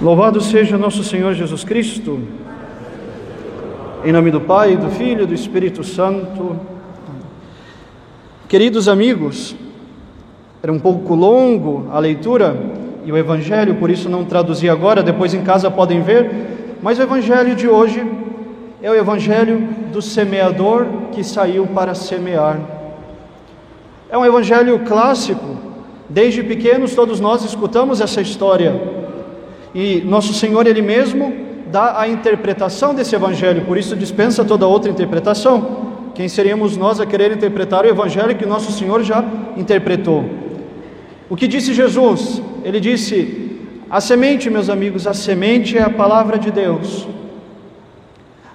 Louvado seja nosso Senhor Jesus Cristo. Em nome do Pai, do Filho e do Espírito Santo. Queridos amigos, era um pouco longo a leitura e o Evangelho, por isso não traduzi agora, depois em casa podem ver, mas o Evangelho de hoje é o Evangelho do semeador que saiu para semear. É um Evangelho clássico, desde pequenos todos nós escutamos essa história e nosso Senhor, Ele mesmo, dá a interpretação desse Evangelho, por isso dispensa toda outra interpretação. Quem seríamos nós a querer interpretar o Evangelho que nosso Senhor já interpretou? O que disse Jesus? Ele disse: A semente, meus amigos, a semente é a palavra de Deus.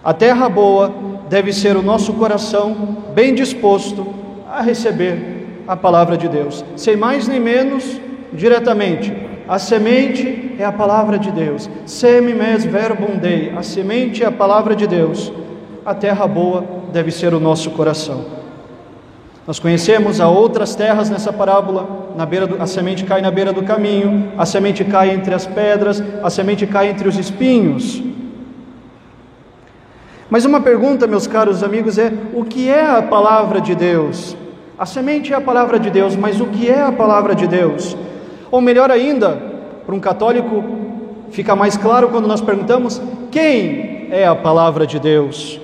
A terra boa deve ser o nosso coração bem disposto a receber a palavra de Deus, sem mais nem menos, diretamente a semente é a palavra de Deus. Semi mes verbum Dei. A semente é a palavra de Deus. A terra boa deve ser o nosso coração. Nós conhecemos a outras terras nessa parábola. Na beira do, a semente cai na beira do caminho, a semente cai entre as pedras, a semente cai entre os espinhos. Mas uma pergunta, meus caros amigos, é: o que é a palavra de Deus? A semente é a palavra de Deus, mas o que é a palavra de Deus? Ou melhor ainda, para um católico fica mais claro quando nós perguntamos: quem é a palavra de Deus?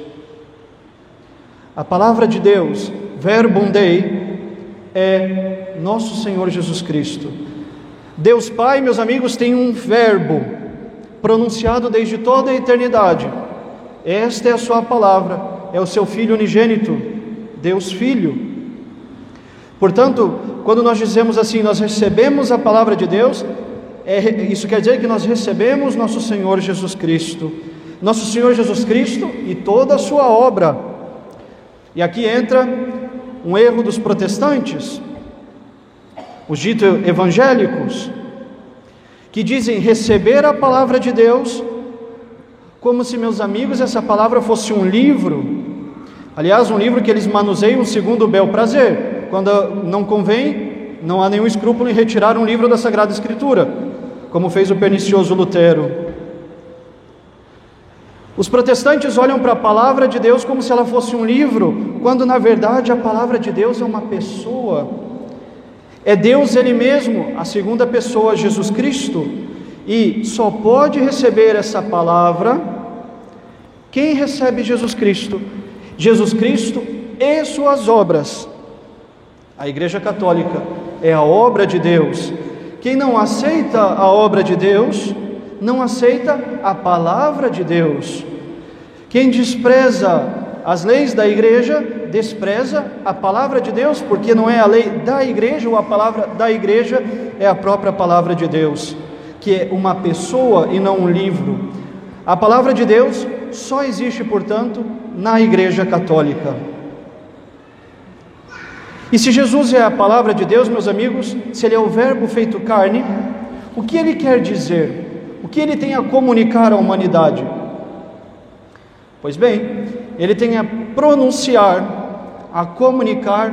A palavra de Deus, verbum Dei, é nosso Senhor Jesus Cristo. Deus Pai, meus amigos, tem um verbo pronunciado desde toda a eternidade. Esta é a sua palavra, é o seu Filho unigênito, Deus Filho. Portanto, quando nós dizemos assim, nós recebemos a palavra de Deus, é, isso quer dizer que nós recebemos nosso Senhor Jesus Cristo, nosso Senhor Jesus Cristo e toda a sua obra. E aqui entra um erro dos protestantes, os ditos evangélicos, que dizem receber a palavra de Deus como se, meus amigos, essa palavra fosse um livro. Aliás, um livro que eles manuseiam segundo o bel prazer quando não convém, não há nenhum escrúpulo em retirar um livro da Sagrada Escritura, como fez o pernicioso Lutero. Os protestantes olham para a palavra de Deus como se ela fosse um livro, quando na verdade a palavra de Deus é uma pessoa. É Deus Ele mesmo, a segunda pessoa, Jesus Cristo, e só pode receber essa palavra quem recebe Jesus Cristo. Jesus Cristo e suas obras. A Igreja Católica é a obra de Deus. Quem não aceita a obra de Deus, não aceita a palavra de Deus. Quem despreza as leis da igreja, despreza a palavra de Deus, porque não é a lei da igreja ou a palavra da igreja, é a própria palavra de Deus, que é uma pessoa e não um livro. A palavra de Deus só existe, portanto, na igreja católica. E se Jesus é a palavra de Deus, meus amigos, se Ele é o Verbo feito carne, o que Ele quer dizer? O que Ele tem a comunicar à humanidade? Pois bem, Ele tem a pronunciar, a comunicar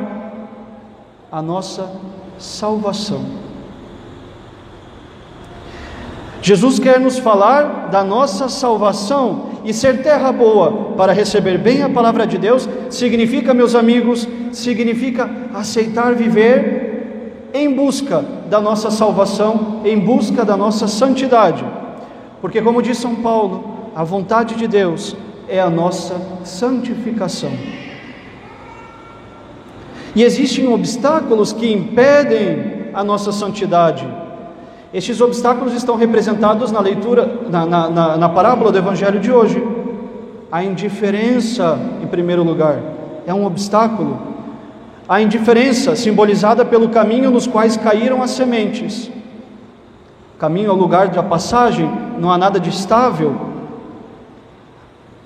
a nossa salvação. Jesus quer nos falar da nossa salvação e ser terra boa para receber bem a palavra de Deus significa, meus amigos, significa aceitar viver em busca da nossa salvação, em busca da nossa santidade. Porque, como diz São Paulo, a vontade de Deus é a nossa santificação. E existem obstáculos que impedem a nossa santidade. Estes obstáculos estão representados na leitura, na, na, na, na parábola do Evangelho de hoje. A indiferença, em primeiro lugar, é um obstáculo. A indiferença, simbolizada pelo caminho nos quais caíram as sementes. Caminho ao lugar da passagem, não há nada de estável.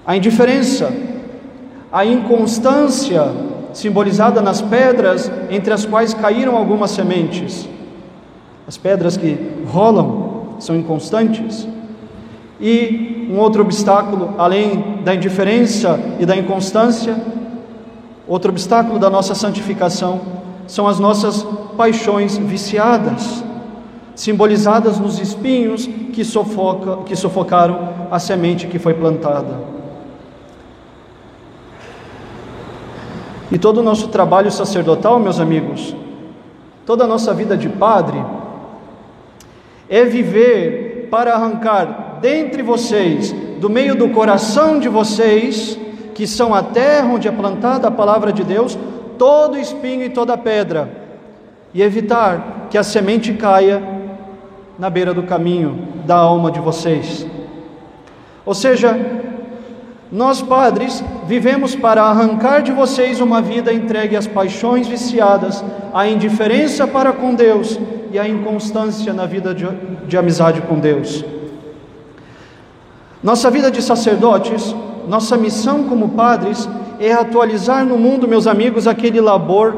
A indiferença, a inconstância, simbolizada nas pedras entre as quais caíram algumas sementes. As pedras que rolam são inconstantes. E um outro obstáculo, além da indiferença e da inconstância, outro obstáculo da nossa santificação são as nossas paixões viciadas. simbolizadas nos espinhos que, sufoca, que sufocaram a semente que foi plantada. E todo o nosso trabalho sacerdotal, meus amigos, toda a nossa vida de padre, é viver para arrancar dentre vocês, do meio do coração de vocês, que são a terra onde é plantada a palavra de Deus, todo espinho e toda pedra, e evitar que a semente caia na beira do caminho da alma de vocês. Ou seja, nós padres vivemos para arrancar de vocês uma vida entregue às paixões viciadas, à indiferença para com Deus e à inconstância na vida de, de amizade com Deus. Nossa vida de sacerdotes, nossa missão como padres é atualizar no mundo, meus amigos, aquele labor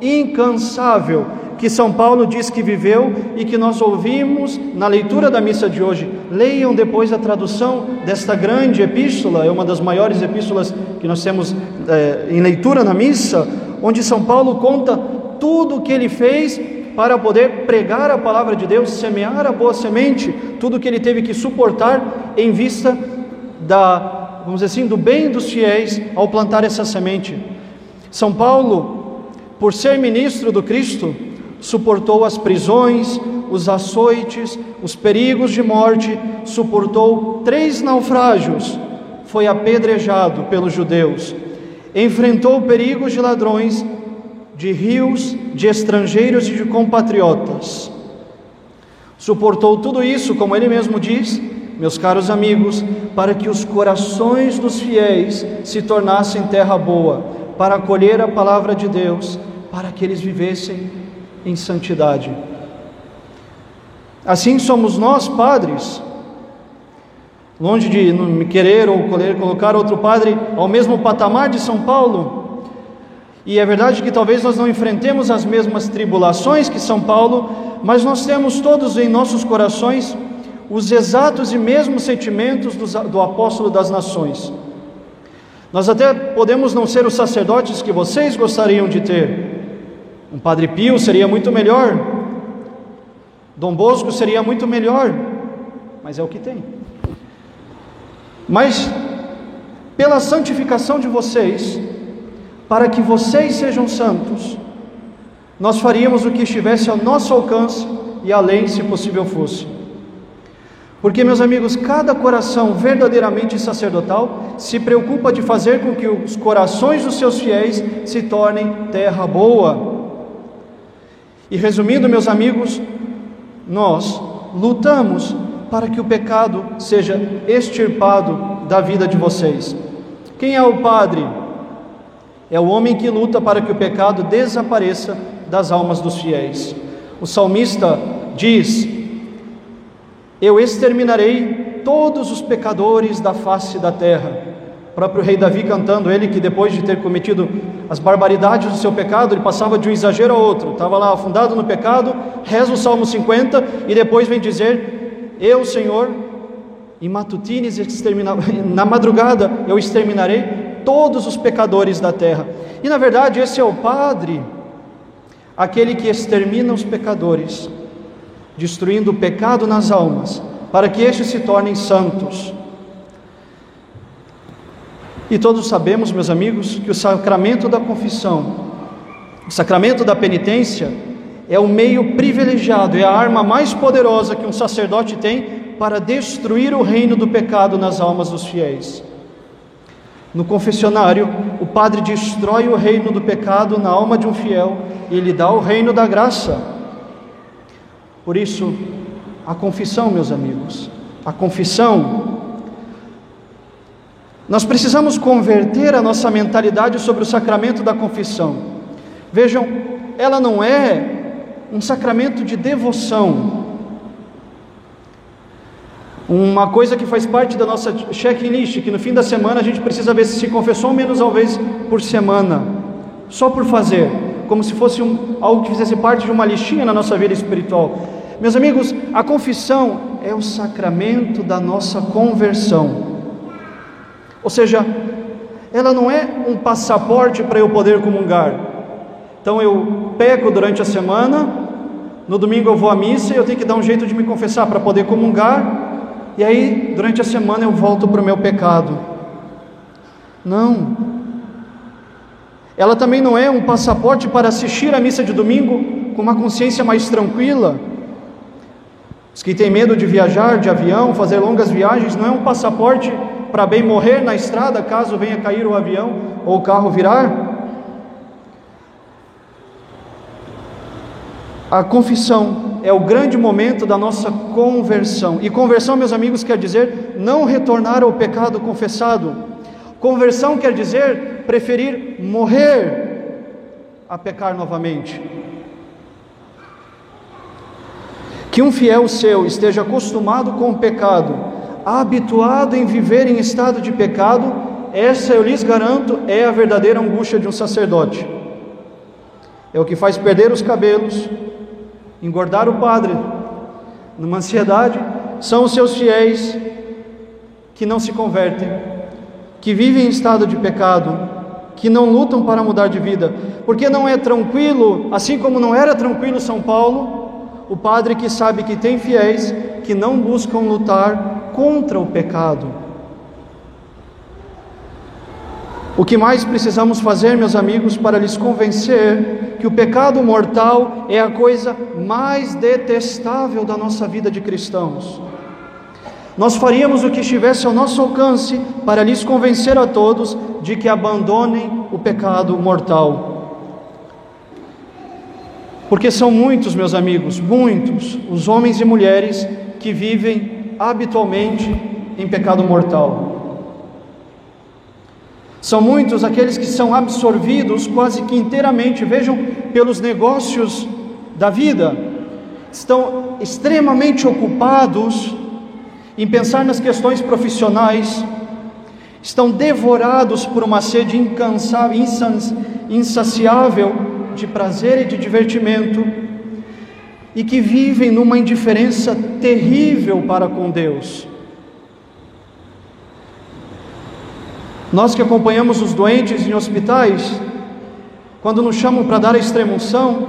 incansável que São Paulo diz que viveu e que nós ouvimos na leitura da missa de hoje. Leiam depois a tradução desta grande epístola, é uma das maiores epístolas que nós temos é, em leitura na missa, onde São Paulo conta tudo o que ele fez para poder pregar a palavra de Deus, semear a boa semente, tudo que ele teve que suportar em vista da, vamos dizer assim, do bem dos fiéis ao plantar essa semente. São Paulo, por ser ministro do Cristo, suportou as prisões, os açoites, os perigos de morte, suportou três naufrágios, foi apedrejado pelos judeus, enfrentou perigos de ladrões, de rios, de estrangeiros e de compatriotas. Suportou tudo isso, como ele mesmo diz, meus caros amigos, para que os corações dos fiéis se tornassem terra boa, para acolher a palavra de Deus, para que eles vivessem em santidade. Assim somos nós, padres, longe de me querer ou colocar outro padre ao mesmo patamar de São Paulo. E é verdade que talvez nós não enfrentemos as mesmas tribulações que São Paulo, mas nós temos todos em nossos corações os exatos e mesmos sentimentos do, do apóstolo das nações. Nós até podemos não ser os sacerdotes que vocês gostariam de ter, um Padre Pio seria muito melhor. Dom Bosco seria muito melhor. Mas é o que tem. Mas, pela santificação de vocês, para que vocês sejam santos, nós faríamos o que estivesse ao nosso alcance e além, se possível fosse. Porque, meus amigos, cada coração verdadeiramente sacerdotal se preocupa de fazer com que os corações dos seus fiéis se tornem terra boa. E resumindo, meus amigos, nós lutamos para que o pecado seja extirpado da vida de vocês. Quem é o padre? É o homem que luta para que o pecado desapareça das almas dos fiéis. O salmista diz: Eu exterminarei todos os pecadores da face da terra. O próprio rei Davi cantando, ele que depois de ter cometido as barbaridades do seu pecado, ele passava de um exagero a outro, estava lá afundado no pecado, reza o Salmo 50 e depois vem dizer: Eu, Senhor, em matutines na madrugada eu exterminarei todos os pecadores da terra. E na verdade, esse é o Padre, aquele que extermina os pecadores, destruindo o pecado nas almas, para que estes se tornem santos. E todos sabemos, meus amigos, que o sacramento da confissão, o sacramento da penitência, é o meio privilegiado, é a arma mais poderosa que um sacerdote tem para destruir o reino do pecado nas almas dos fiéis. No confessionário, o padre destrói o reino do pecado na alma de um fiel e lhe dá o reino da graça. Por isso, a confissão, meus amigos, a confissão nós precisamos converter a nossa mentalidade sobre o sacramento da confissão. Vejam, ela não é um sacramento de devoção, uma coisa que faz parte da nossa checklist, que no fim da semana a gente precisa ver se se confessou menos uma vez por semana, só por fazer, como se fosse um, algo que fizesse parte de uma listinha na nossa vida espiritual. Meus amigos, a confissão é o sacramento da nossa conversão. Ou seja, ela não é um passaporte para eu poder comungar. Então eu peco durante a semana, no domingo eu vou à missa e eu tenho que dar um jeito de me confessar para poder comungar, e aí durante a semana eu volto para o meu pecado. Não. Ela também não é um passaporte para assistir à missa de domingo com uma consciência mais tranquila. Os que têm medo de viajar de avião, fazer longas viagens, não é um passaporte para bem morrer na estrada caso venha cair o avião ou o carro virar. A confissão é o grande momento da nossa conversão. E conversão, meus amigos, quer dizer não retornar ao pecado confessado. Conversão quer dizer preferir morrer a pecar novamente. Que um fiel seu esteja acostumado com o pecado, habituado em viver em estado de pecado, essa eu lhes garanto é a verdadeira angústia de um sacerdote. É o que faz perder os cabelos, engordar o padre numa ansiedade, são os seus fiéis que não se convertem, que vivem em estado de pecado, que não lutam para mudar de vida, porque não é tranquilo, assim como não era tranquilo São Paulo, o padre que sabe que tem fiéis que não buscam lutar contra o pecado. O que mais precisamos fazer, meus amigos, para lhes convencer que o pecado mortal é a coisa mais detestável da nossa vida de cristãos? Nós faríamos o que estivesse ao nosso alcance para lhes convencer a todos de que abandonem o pecado mortal. Porque são muitos, meus amigos, muitos, os homens e mulheres que vivem habitualmente em pecado mortal. São muitos aqueles que são absorvidos quase que inteiramente, vejam, pelos negócios da vida, estão extremamente ocupados em pensar nas questões profissionais, estão devorados por uma sede incansável, insaciável de prazer e de divertimento, e que vivem numa indiferença terrível para com Deus. Nós que acompanhamos os doentes em hospitais, quando nos chamam para dar a extremunção,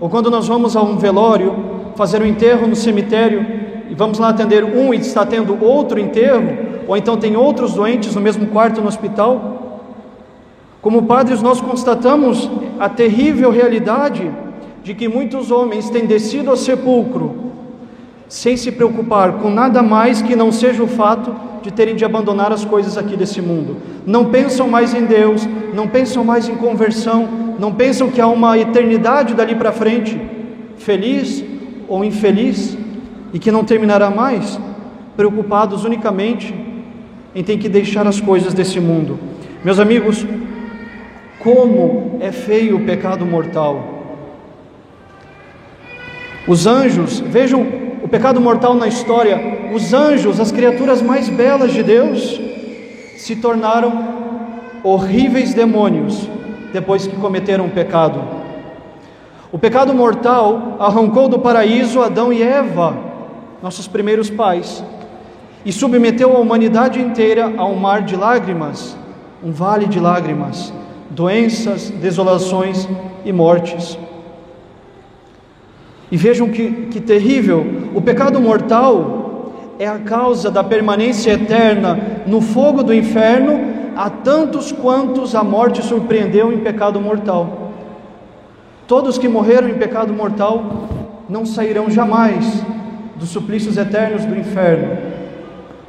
ou quando nós vamos a um velório, fazer um enterro no cemitério, e vamos lá atender um e está tendo outro enterro, ou então tem outros doentes no mesmo quarto no hospital, como padres nós constatamos a terrível realidade de que muitos homens têm descido ao sepulcro sem se preocupar com nada mais que não seja o fato de terem de abandonar as coisas aqui desse mundo. Não pensam mais em Deus, não pensam mais em conversão, não pensam que há uma eternidade dali para frente, feliz ou infeliz, e que não terminará mais, preocupados unicamente em ter que deixar as coisas desse mundo. Meus amigos, como é feio o pecado mortal. Os anjos, vejam o pecado mortal na história, os anjos, as criaturas mais belas de Deus, se tornaram horríveis demônios depois que cometeram o pecado. O pecado mortal arrancou do paraíso Adão e Eva, nossos primeiros pais, e submeteu a humanidade inteira a um mar de lágrimas, um vale de lágrimas, doenças, desolações e mortes. E vejam que, que terrível: o pecado mortal é a causa da permanência eterna no fogo do inferno a tantos quantos a morte surpreendeu em pecado mortal. Todos que morreram em pecado mortal não sairão jamais dos suplícios eternos do inferno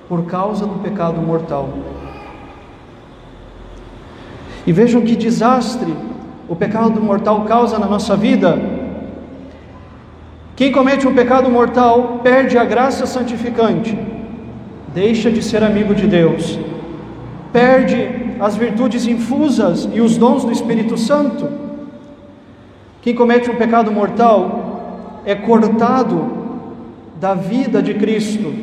por causa do pecado mortal. E vejam que desastre o pecado mortal causa na nossa vida quem comete um pecado mortal perde a graça santificante, deixa de ser amigo de Deus, perde as virtudes infusas e os dons do Espírito Santo. Quem comete um pecado mortal é cortado da vida de Cristo,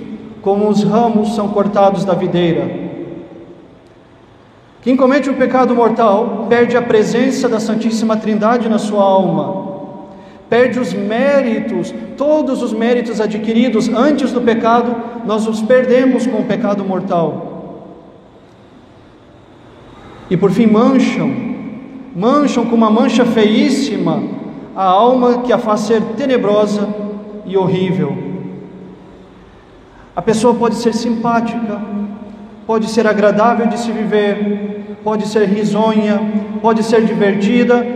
como os ramos são cortados da videira. Quem comete um pecado mortal perde a presença da Santíssima Trindade na sua alma perde os méritos, todos os méritos adquiridos antes do pecado, nós os perdemos com o pecado mortal. E por fim mancham, mancham com uma mancha feíssima a alma que a faz ser tenebrosa e horrível. A pessoa pode ser simpática, pode ser agradável de se viver, pode ser risonha, pode ser divertida,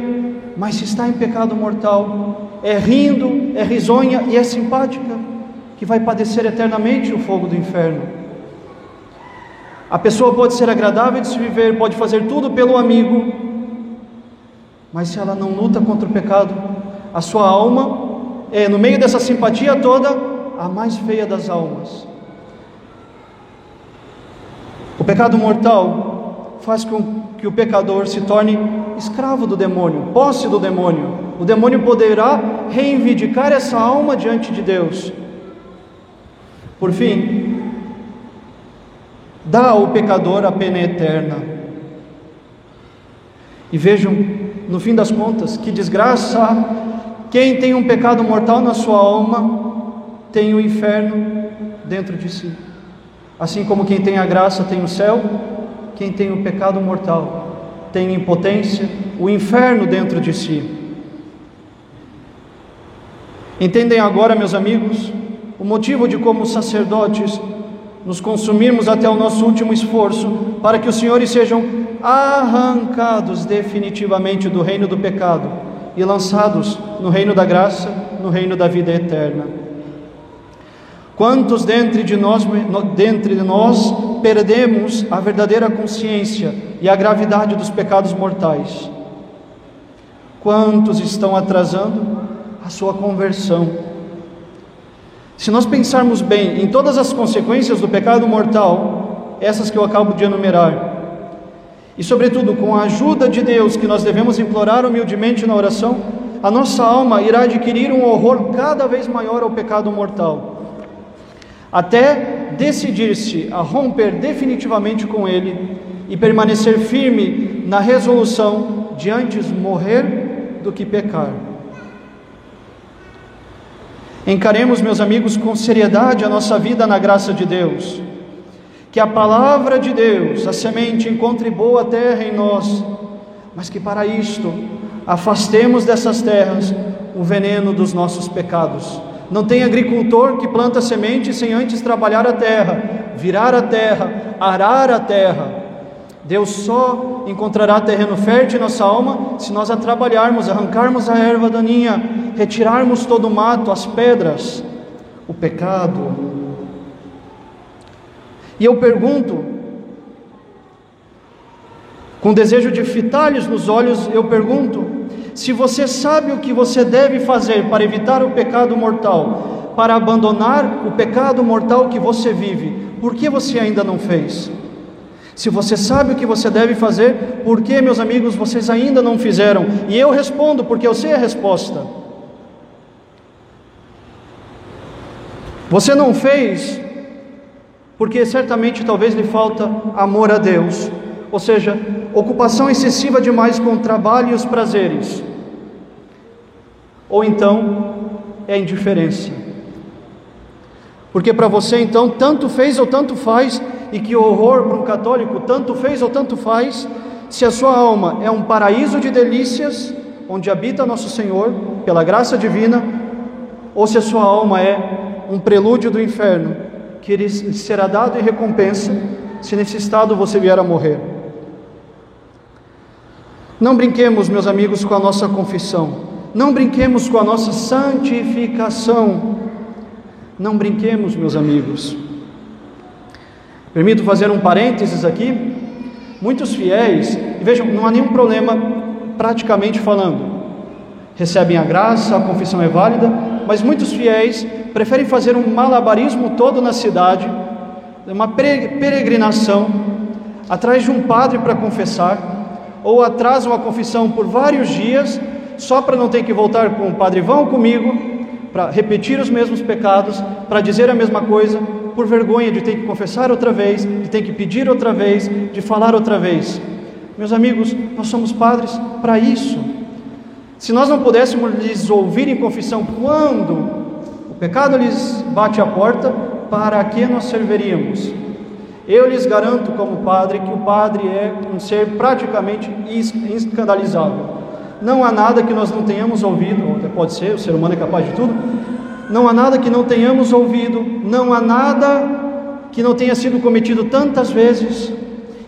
mas se está em pecado mortal, é rindo, é risonha e é simpática, que vai padecer eternamente o fogo do inferno. A pessoa pode ser agradável de se viver, pode fazer tudo pelo amigo, mas se ela não luta contra o pecado, a sua alma é, no meio dessa simpatia toda, a mais feia das almas. O pecado mortal faz com que o pecador se torne escravo do demônio, posse do demônio. O demônio poderá reivindicar essa alma diante de Deus. Por fim, dá ao pecador a pena eterna. E vejam, no fim das contas, que desgraça quem tem um pecado mortal na sua alma tem o inferno dentro de si. Assim como quem tem a graça tem o céu, quem tem o pecado mortal tem impotência, o inferno dentro de si. Entendem agora, meus amigos, o motivo de como sacerdotes nos consumirmos até o nosso último esforço para que os senhores sejam arrancados definitivamente do reino do pecado e lançados no reino da graça, no reino da vida eterna. Quantos dentre de nós, dentre de nós perdemos a verdadeira consciência e a gravidade dos pecados mortais? Quantos estão atrasando a sua conversão? Se nós pensarmos bem em todas as consequências do pecado mortal, essas que eu acabo de enumerar, e, sobretudo, com a ajuda de Deus que nós devemos implorar humildemente na oração, a nossa alma irá adquirir um horror cada vez maior ao pecado mortal, até decidir-se a romper definitivamente com ele e permanecer firme na resolução de antes morrer do que pecar. Encaremos, meus amigos, com seriedade a nossa vida na graça de Deus que a palavra de Deus, a semente, encontre boa terra em nós, mas que para isto afastemos dessas terras o veneno dos nossos pecados. Não tem agricultor que planta semente sem antes trabalhar a terra, virar a terra, arar a terra. Deus só encontrará terreno fértil em nossa alma se nós a trabalharmos, arrancarmos a erva daninha, retirarmos todo o mato, as pedras, o pecado, e eu pergunto, com desejo de fitar-lhes nos olhos, eu pergunto: se você sabe o que você deve fazer para evitar o pecado mortal, para abandonar o pecado mortal que você vive, por que você ainda não fez? Se você sabe o que você deve fazer, por que, meus amigos, vocês ainda não fizeram? E eu respondo, porque eu sei a resposta. Você não fez porque certamente talvez lhe falta amor a Deus, ou seja, ocupação excessiva demais com o trabalho e os prazeres. Ou então é indiferença. Porque para você então tanto fez ou tanto faz, e que horror para um católico, tanto fez ou tanto faz, se a sua alma é um paraíso de delícias, onde habita nosso Senhor, pela graça divina, ou se a sua alma é um prelúdio do inferno, que lhe será dado em recompensa se nesse estado você vier a morrer. Não brinquemos, meus amigos, com a nossa confissão, não brinquemos com a nossa santificação, não brinquemos, meus amigos. Permito fazer um parênteses aqui. Muitos fiéis, vejam, não há nenhum problema praticamente falando, recebem a graça, a confissão é válida, mas muitos fiéis preferem fazer um malabarismo todo na cidade, uma peregrinação, atrás de um padre para confessar, ou atrasam a confissão por vários dias, só para não ter que voltar com o padre, vão comigo, para repetir os mesmos pecados, para dizer a mesma coisa, por vergonha de ter que confessar outra vez, de ter que pedir outra vez, de falar outra vez. Meus amigos, nós somos padres para isso. Se nós não pudéssemos lhes ouvir em confissão quando o pecado lhes bate a porta, para que nós serviríamos? Eu lhes garanto, como padre, que o padre é um ser praticamente escandalizável. Não há nada que nós não tenhamos ouvido, ou até pode ser, o ser humano é capaz de tudo. Não há nada que não tenhamos ouvido, não há nada que não tenha sido cometido tantas vezes,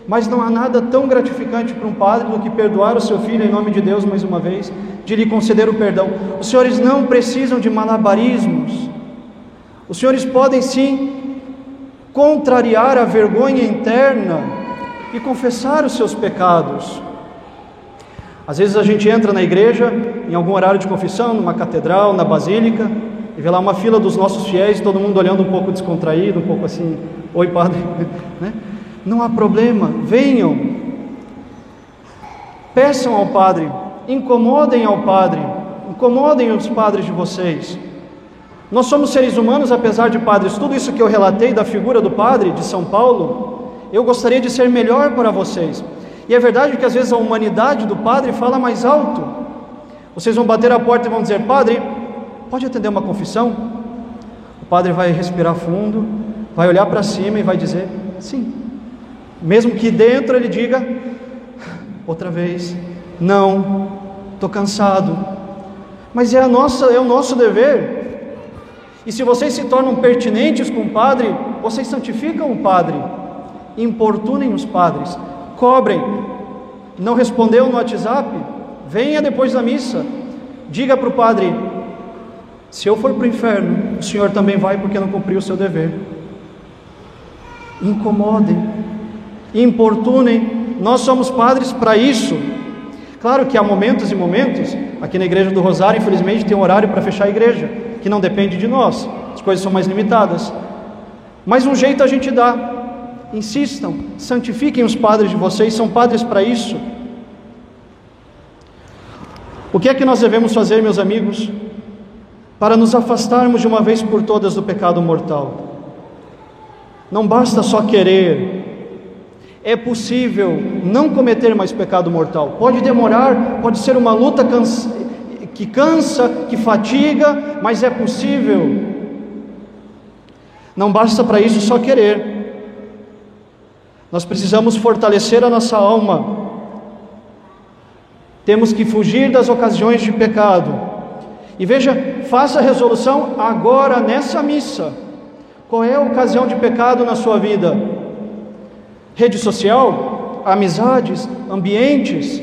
mas não há nada tão gratificante para um padre do que perdoar o seu filho em nome de Deus mais uma vez, de lhe conceder o perdão. Os senhores não precisam de malabarismos. Os senhores podem sim contrariar a vergonha interna e confessar os seus pecados. Às vezes a gente entra na igreja, em algum horário de confissão, numa catedral, na basílica, e vê lá uma fila dos nossos fiéis, todo mundo olhando um pouco descontraído, um pouco assim, oi padre, né? Não há problema, venham, peçam ao padre, incomodem ao padre, incomodem os padres de vocês. Nós somos seres humanos, apesar de padres, tudo isso que eu relatei da figura do padre de São Paulo, eu gostaria de ser melhor para vocês. E é verdade que às vezes a humanidade do padre fala mais alto. Vocês vão bater a porta e vão dizer: Padre, pode atender uma confissão? O padre vai respirar fundo, vai olhar para cima e vai dizer: Sim. Mesmo que dentro ele diga: Outra vez, não, estou cansado. Mas é, a nossa, é o nosso dever. E se vocês se tornam pertinentes com o padre, vocês santificam o padre, importunem os padres, cobrem. Não respondeu no WhatsApp? Venha depois da missa. Diga para o padre: se eu for para o inferno, o senhor também vai porque não cumpriu o seu dever. Incomodem, importunem. Nós somos padres para isso. Claro que há momentos e momentos, aqui na igreja do Rosário, infelizmente, tem um horário para fechar a igreja, que não depende de nós, as coisas são mais limitadas. Mas um jeito a gente dá, insistam, santifiquem os padres de vocês, são padres para isso. O que é que nós devemos fazer, meus amigos, para nos afastarmos de uma vez por todas do pecado mortal? Não basta só querer, é possível não cometer mais pecado mortal. Pode demorar, pode ser uma luta cansa, que cansa, que fatiga, mas é possível. Não basta para isso só querer. Nós precisamos fortalecer a nossa alma. Temos que fugir das ocasiões de pecado. E veja, faça a resolução agora nessa missa. Qual é a ocasião de pecado na sua vida? Rede social, amizades, ambientes?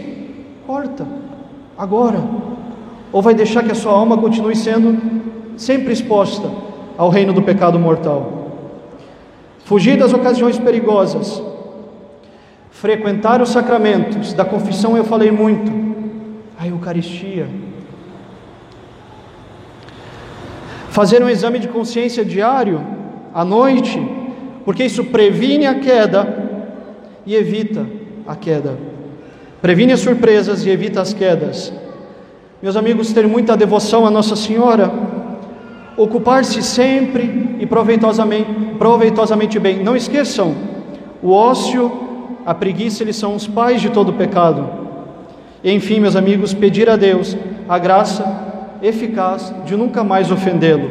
Corta, agora. Ou vai deixar que a sua alma continue sendo sempre exposta ao reino do pecado mortal? Fugir das ocasiões perigosas frequentar os sacramentos, da confissão eu falei muito, a Eucaristia. Fazer um exame de consciência diário, à noite, porque isso previne a queda e evita a queda. Previne as surpresas e evita as quedas. Meus amigos, ter muita devoção a Nossa Senhora, ocupar-se sempre e proveitosamente, proveitosamente bem. Não esqueçam, o ócio a preguiça, eles são os pais de todo pecado. Enfim, meus amigos, pedir a Deus a graça eficaz de nunca mais ofendê-lo.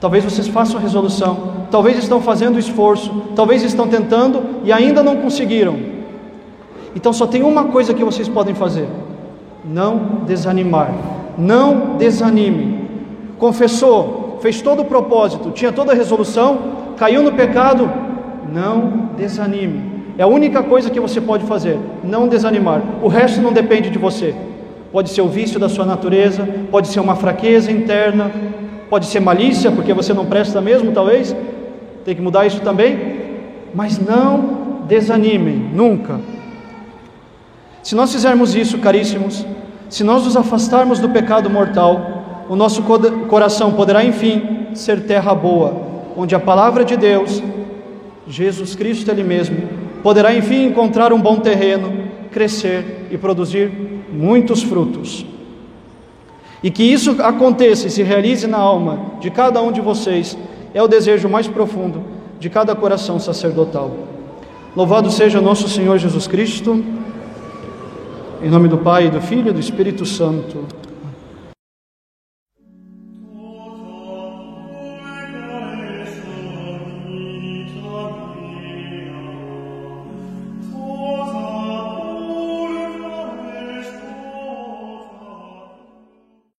Talvez vocês façam a resolução, talvez estão fazendo esforço, talvez estão tentando e ainda não conseguiram. Então só tem uma coisa que vocês podem fazer: não desanimar. Não desanime. Confessou, fez todo o propósito, tinha toda a resolução, caiu no pecado, não desanime. É a única coisa que você pode fazer, não desanimar. O resto não depende de você. Pode ser o vício da sua natureza, pode ser uma fraqueza interna, pode ser malícia, porque você não presta mesmo, talvez. Tem que mudar isso também. Mas não desanimem, nunca. Se nós fizermos isso, caríssimos, se nós nos afastarmos do pecado mortal, o nosso coração poderá, enfim, ser terra boa, onde a palavra de Deus, Jesus Cristo Ele mesmo, poderá enfim encontrar um bom terreno, crescer e produzir muitos frutos. E que isso aconteça e se realize na alma de cada um de vocês é o desejo mais profundo de cada coração sacerdotal. Louvado seja nosso Senhor Jesus Cristo, em nome do Pai, do Filho e do Espírito Santo.